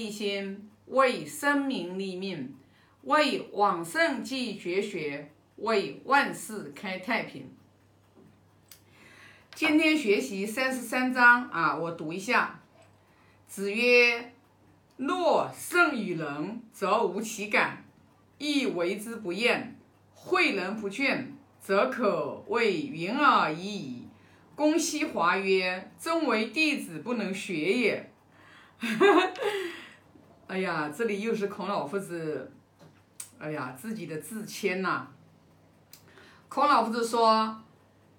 一心为生民立命，为往圣继绝学，为万世开太平。今天学习三十三章啊，我读一下。子曰：“若圣与人，则无其感，亦为之不厌；诲人不倦，则可谓云尔已矣。”公西华曰：“真为弟子不能学也。”哎呀，这里又是孔老夫子，哎呀，自己的自谦呐。孔老夫子说：“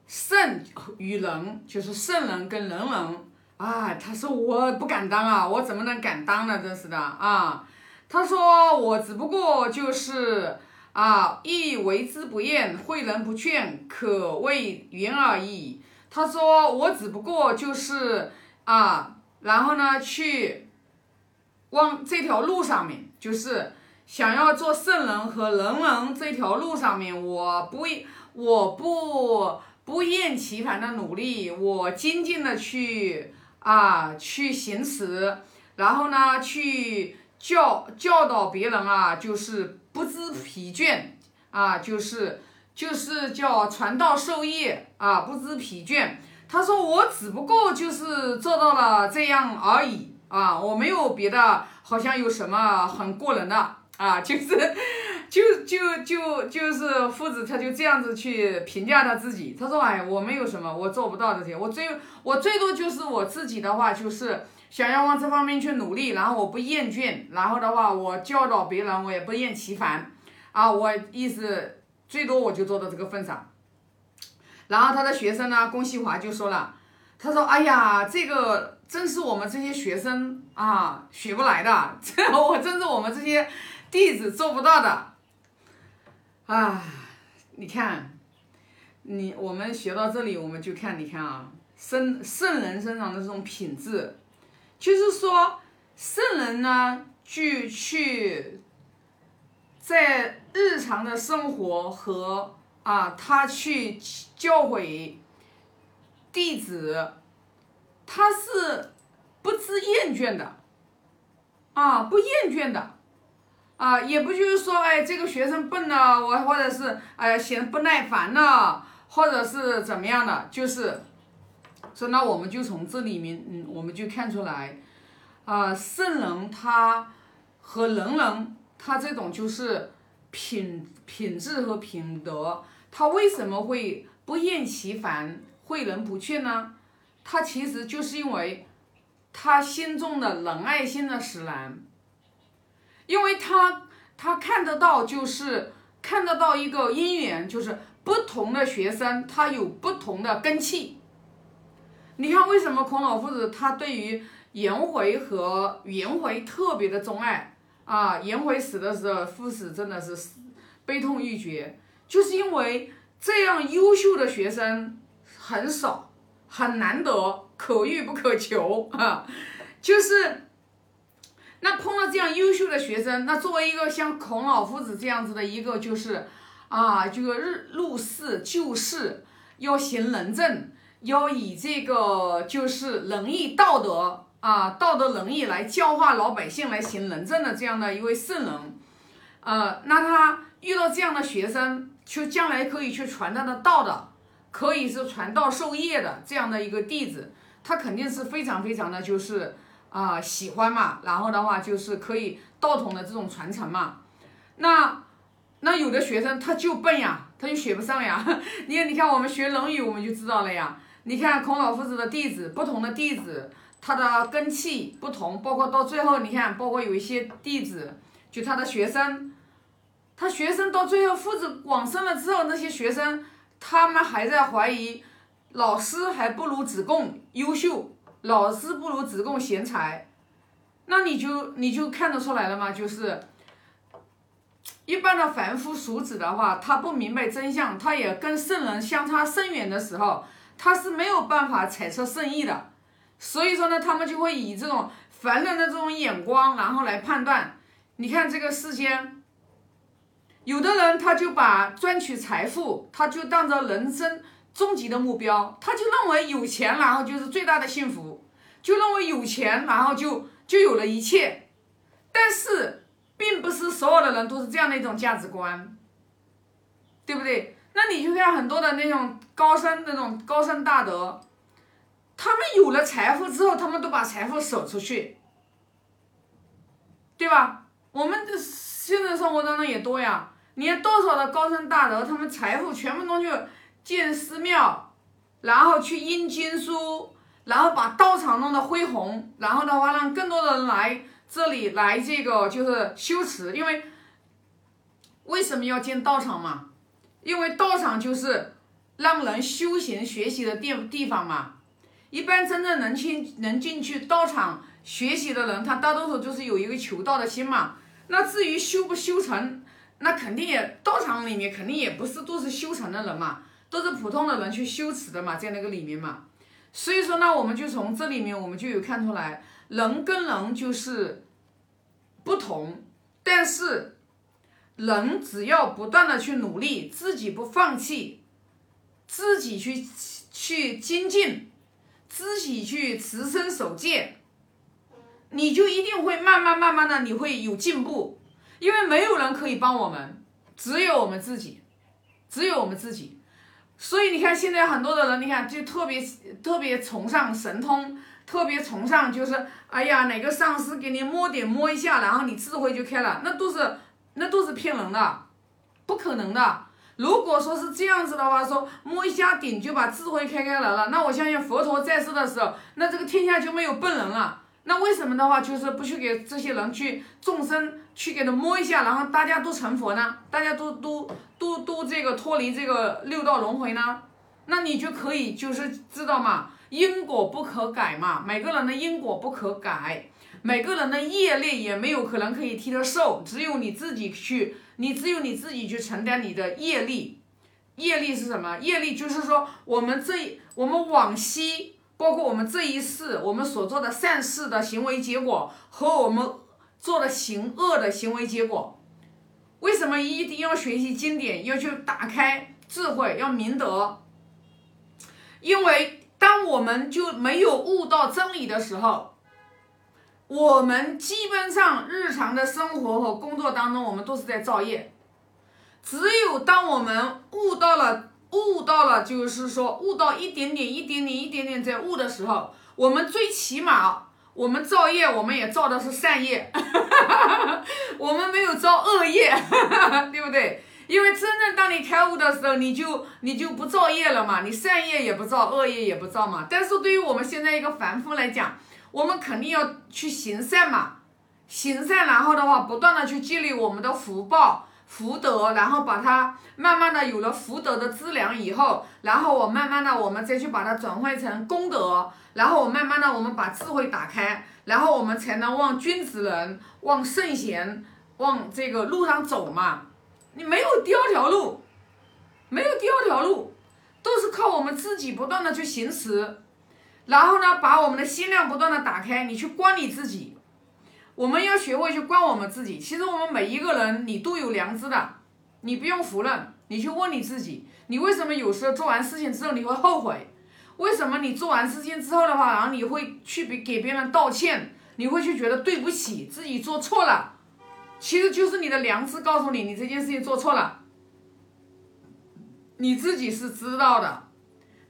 圣与人，就是圣人跟人人啊。”他说：“我不敢当啊，我怎么能敢当呢？真是的啊。”他说：“我只不过就是啊，亦为之不厌，诲人不倦，可谓云而已。”他说：“我只不过就是啊，然后呢，去。”往这条路上面，就是想要做圣人和人人这条路上面，我不我不不厌其烦的努力，我精进的去啊去行持，然后呢去教教导别人啊，就是不知疲倦啊，就是就是叫传道授业啊，不知疲倦。他说我只不过就是做到了这样而已啊，我没有别的。好像有什么很过人的啊，就是，就就就就是夫子，他就这样子去评价他自己。他说：“哎，我没有什么，我做不到这些，我最我最多就是我自己的话，就是想要往这方面去努力，然后我不厌倦，然后的话我教导别人，我也不厌其烦啊。我意思最多我就做到这个份上。然后他的学生呢，龚西华就说了，他说：哎呀，这个。”真是我们这些学生啊学不来的，这 我真是我们这些弟子做不到的。啊，你看，你我们学到这里，我们就看，你看啊，圣圣人身上的这种品质，就是说，圣人呢，去去在日常的生活和啊，他去教诲弟子。他是不知厌倦的，啊，不厌倦的，啊，也不就是说，哎，这个学生笨了，我或者是哎嫌不耐烦了，或者是怎么样的，就是说，那我们就从这里面，嗯，我们就看出来，啊，圣人他和人人他这种就是品品质和品德，他为什么会不厌其烦，诲人不倦呢？他其实就是因为，他心中的仁爱心的使然，因为他他看得到，就是看得到一个因缘，就是不同的学生他有不同的根气。你看为什么孔老夫子他对于颜回和颜回特别的钟爱啊？颜回死的时候，夫死真的是悲痛欲绝，就是因为这样优秀的学生很少。很难得，可遇不可求 啊！就是，那碰到这样优秀的学生，那作为一个像孔老夫子这样子的一个，就是啊，这个日入世救世，要行仁政，要以这个就是仁义道德啊，道德仁义来教化老百姓，来行仁政的这样的一位圣人，呃，那他遇到这样的学生，就将来可以去传他的道的。可以是传道授业的这样的一个弟子，他肯定是非常非常的就是啊喜欢嘛，然后的话就是可以道统的这种传承嘛。那那有的学生他就笨呀，他就学不上呀。你看，你看我们学《论语》，我们就知道了呀。你看孔老夫子的弟子，不同的弟子，他的根气不同，包括到最后，你看，包括有一些弟子，就他的学生，他学生到最后夫子往生了之后，那些学生。他们还在怀疑老师还不如子贡优秀，老师不如子贡贤才，那你就你就看得出来了吗？就是一般的凡夫俗子的话，他不明白真相，他也跟圣人相差甚远的时候，他是没有办法揣测圣意的。所以说呢，他们就会以这种凡人的这种眼光，然后来判断。你看这个世间。有的人他就把赚取财富，他就当着人生终极的目标，他就认为有钱然后就是最大的幸福，就认为有钱然后就就有了一切，但是，并不是所有的人都是这样的一种价值观，对不对？那你就看很多的那种高僧那种高僧大德，他们有了财富之后，他们都把财富舍出去，对吧？我们的现实生活当中也多呀，你看多少的高僧大德，他们财富全部都去建寺庙，然后去印经书，然后把道场弄得恢宏，然后的话让更多的人来这里来这个就是修持，因为为什么要建道场嘛？因为道场就是让人修行学习的地地方嘛。一般真正能进能进去道场学习的人，他大多数就是有一个求道的心嘛。那至于修不修成，那肯定也道场里面肯定也不是都是修成的人嘛，都是普通的人去修持的嘛，在那个里面嘛。所以说呢，我们就从这里面我们就有看出来，人跟人就是不同，但是人只要不断的去努力，自己不放弃，自己去去精进，自己去持身守戒。你就一定会慢慢慢慢的，你会有进步，因为没有人可以帮我们，只有我们自己，只有我们自己。所以你看，现在很多的人，你看就特别特别崇尚神通，特别崇尚就是，哎呀，哪个上司给你摸点摸一下，然后你智慧就开了，那都是那都是骗人的，不可能的。如果说是这样子的话，说摸一下顶就把智慧开开来了，那我相信佛陀在世的时候，那这个天下就没有笨人了。那为什么的话，就是不去给这些人去众生去给他摸一下，然后大家都成佛呢？大家都都都都这个脱离这个六道轮回呢？那你就可以就是知道嘛，因果不可改嘛，每个人的因果不可改，每个人的业力也没有可能可以替他受，只有你自己去，你只有你自己去承担你的业力。业力是什么？业力就是说我们这我们往昔。包括我们这一世，我们所做的善事的行为结果和我们做的行恶的行为结果，为什么一定要学习经典，要去打开智慧，要明德？因为当我们就没有悟到真理的时候，我们基本上日常的生活和工作当中，我们都是在造业。只有当我们悟到了。悟到了，就是说悟到一点点、一点点、一点点在悟的时候，我们最起码我们造业，我们也造的是善业，我们没有造恶业，对不对？因为真正当你开悟的时候，你就你就不造业了嘛，你善业也不造，恶业也不造嘛。但是对于我们现在一个凡夫来讲，我们肯定要去行善嘛，行善，然后的话不断的去积累我们的福报。福德，然后把它慢慢的有了福德的资粮以后，然后我慢慢的我们再去把它转换成功德，然后我慢慢的我们把智慧打开，然后我们才能往君子人、往圣贤、往这个路上走嘛。你没有第二条路，没有第二条路，都是靠我们自己不断的去行持，然后呢，把我们的心量不断的打开，你去观你自己。我们要学会去观我们自己。其实我们每一个人，你都有良知的，你不用否认。你去问你自己，你为什么有时候做完事情之后你会后悔？为什么你做完事情之后的话，然后你会去给给别人道歉？你会去觉得对不起自己做错了？其实就是你的良知告诉你，你这件事情做错了，你自己是知道的。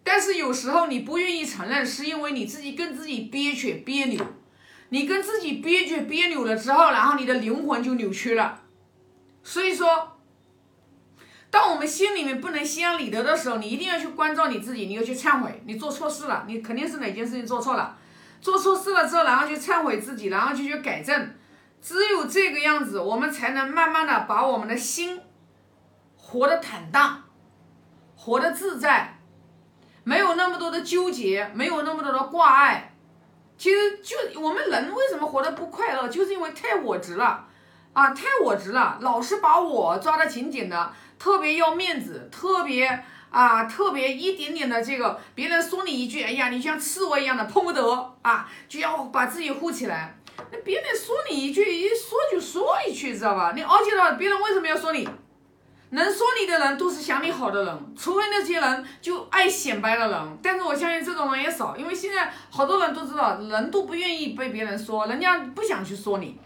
但是有时候你不愿意承认，是因为你自己跟自己憋屈别扭。你跟自己憋屈别扭了之后，然后你的灵魂就扭曲了。所以说，当我们心里面不能心安理得的时候，你一定要去关照你自己，你要去忏悔，你做错事了，你肯定是哪件事情做错了，做错事了之后，然后去忏悔自己，然后就去改正。只有这个样子，我们才能慢慢的把我们的心活得坦荡，活得自在，没有那么多的纠结，没有那么多的挂碍。其实就我们人为什么活得不快乐，就是因为太我执了，啊，太我执了，老是把我抓得紧紧的，特别要面子，特别啊，特别一点点的这个，别人说你一句，哎呀，你像刺猬一样的碰不得啊，就要把自己护起来。那别人说你一句，一说就说一句，知道吧？你而且呢，别人为什么要说你？能说你的人都是想你好的人，除非那些人就爱显摆的人。但是我相信这种人也少，因为现在好多人都知道，人都不愿意被别人说，人家不想去说你。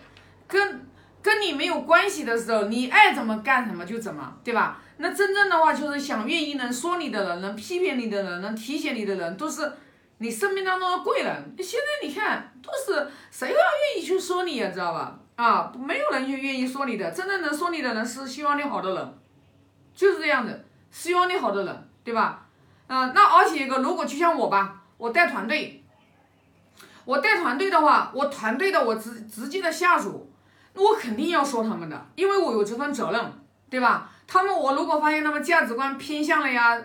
跟跟你没有关系的时候，你爱怎么干什么就怎么，对吧？那真正的话就是想愿意能说你的人，能批评你的人，能提醒你的人，都是你生命当中的贵人。现在你看，都是谁要愿意去说你呀，知道吧？啊，没有人就愿意说你的，真正能说你的人是希望你好的人，就是这样子，希望你好的人，对吧？嗯，那而且一个，如果就像我吧，我带团队，我带团队的话，我团队的我直直接的下属。那我肯定要说他们的，因为我有这份责任，对吧？他们我如果发现他们价值观偏向了呀，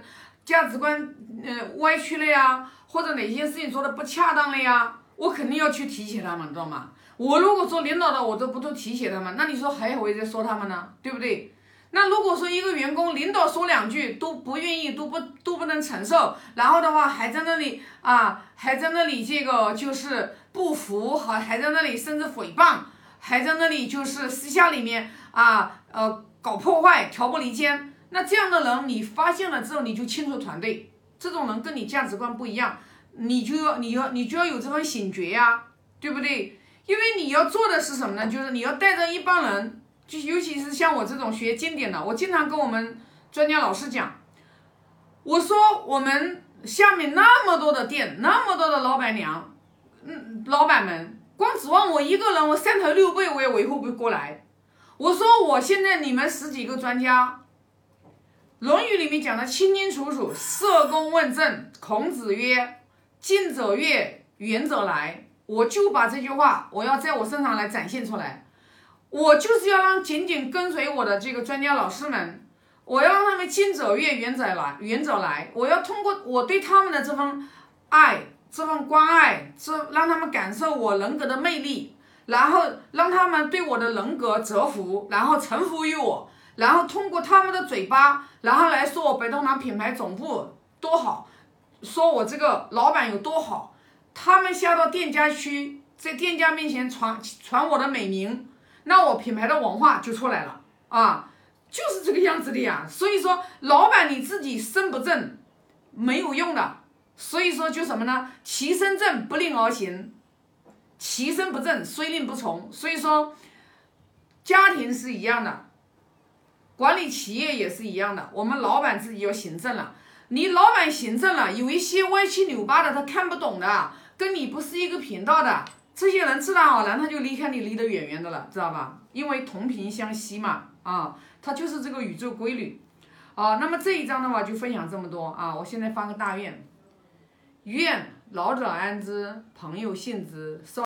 价值观呃歪曲了呀，或者哪些事情做的不恰当了呀，我肯定要去提醒他们，知道吗？我如果做领导的，我都不都提醒他们，那你说还会再说他们呢，对不对？那如果说一个员工领导说两句都不愿意，都不都不能承受，然后的话还在那里啊，还在那里这个就是不服，还还在那里甚至诽谤。还在那里就是私下里面啊，呃，搞破坏，挑拨离间。那这样的人，你发现了之后，你就清除团队。这种人跟你价值观不一样，你就要你要你就要有这份醒觉呀，对不对？因为你要做的是什么呢？就是你要带着一帮人，就尤其是像我这种学经典的，我经常跟我们专家老师讲，我说我们下面那么多的店，那么多的老板娘，嗯，老板们。光指望我一个人，我三头六臂我也维护不过来。我说我现在你们十几个专家，《论语》里面讲的清清楚楚，社公问政，孔子曰：“近者悦，远者来。”我就把这句话，我要在我身上来展现出来。我就是要让紧紧跟随我的这个专家老师们，我要让他们近者越，远者来，远者来。我要通过我对他们的这份爱。这份关爱，这让他们感受我人格的魅力，然后让他们对我的人格折服，然后臣服于我，然后通过他们的嘴巴，然后来说我北东南品牌总部多好，说我这个老板有多好，他们下到店家去，在店家面前传传我的美名，那我品牌的文化就出来了啊，就是这个样子的呀。所以说，老板你自己身不正，没有用的。所以说就什么呢？其身正不令而行，其身不正虽令不从。所以说，家庭是一样的，管理企业也是一样的。我们老板自己要行正了，你老板行正了，有一些歪七扭八的他看不懂的，跟你不是一个频道的，这些人自然而然他就离开你，离得远远的了，知道吧？因为同频相吸嘛，啊，它就是这个宇宙规律。啊，那么这一章的话就分享这么多啊，我现在发个大愿。愿老者安之，朋友信之。少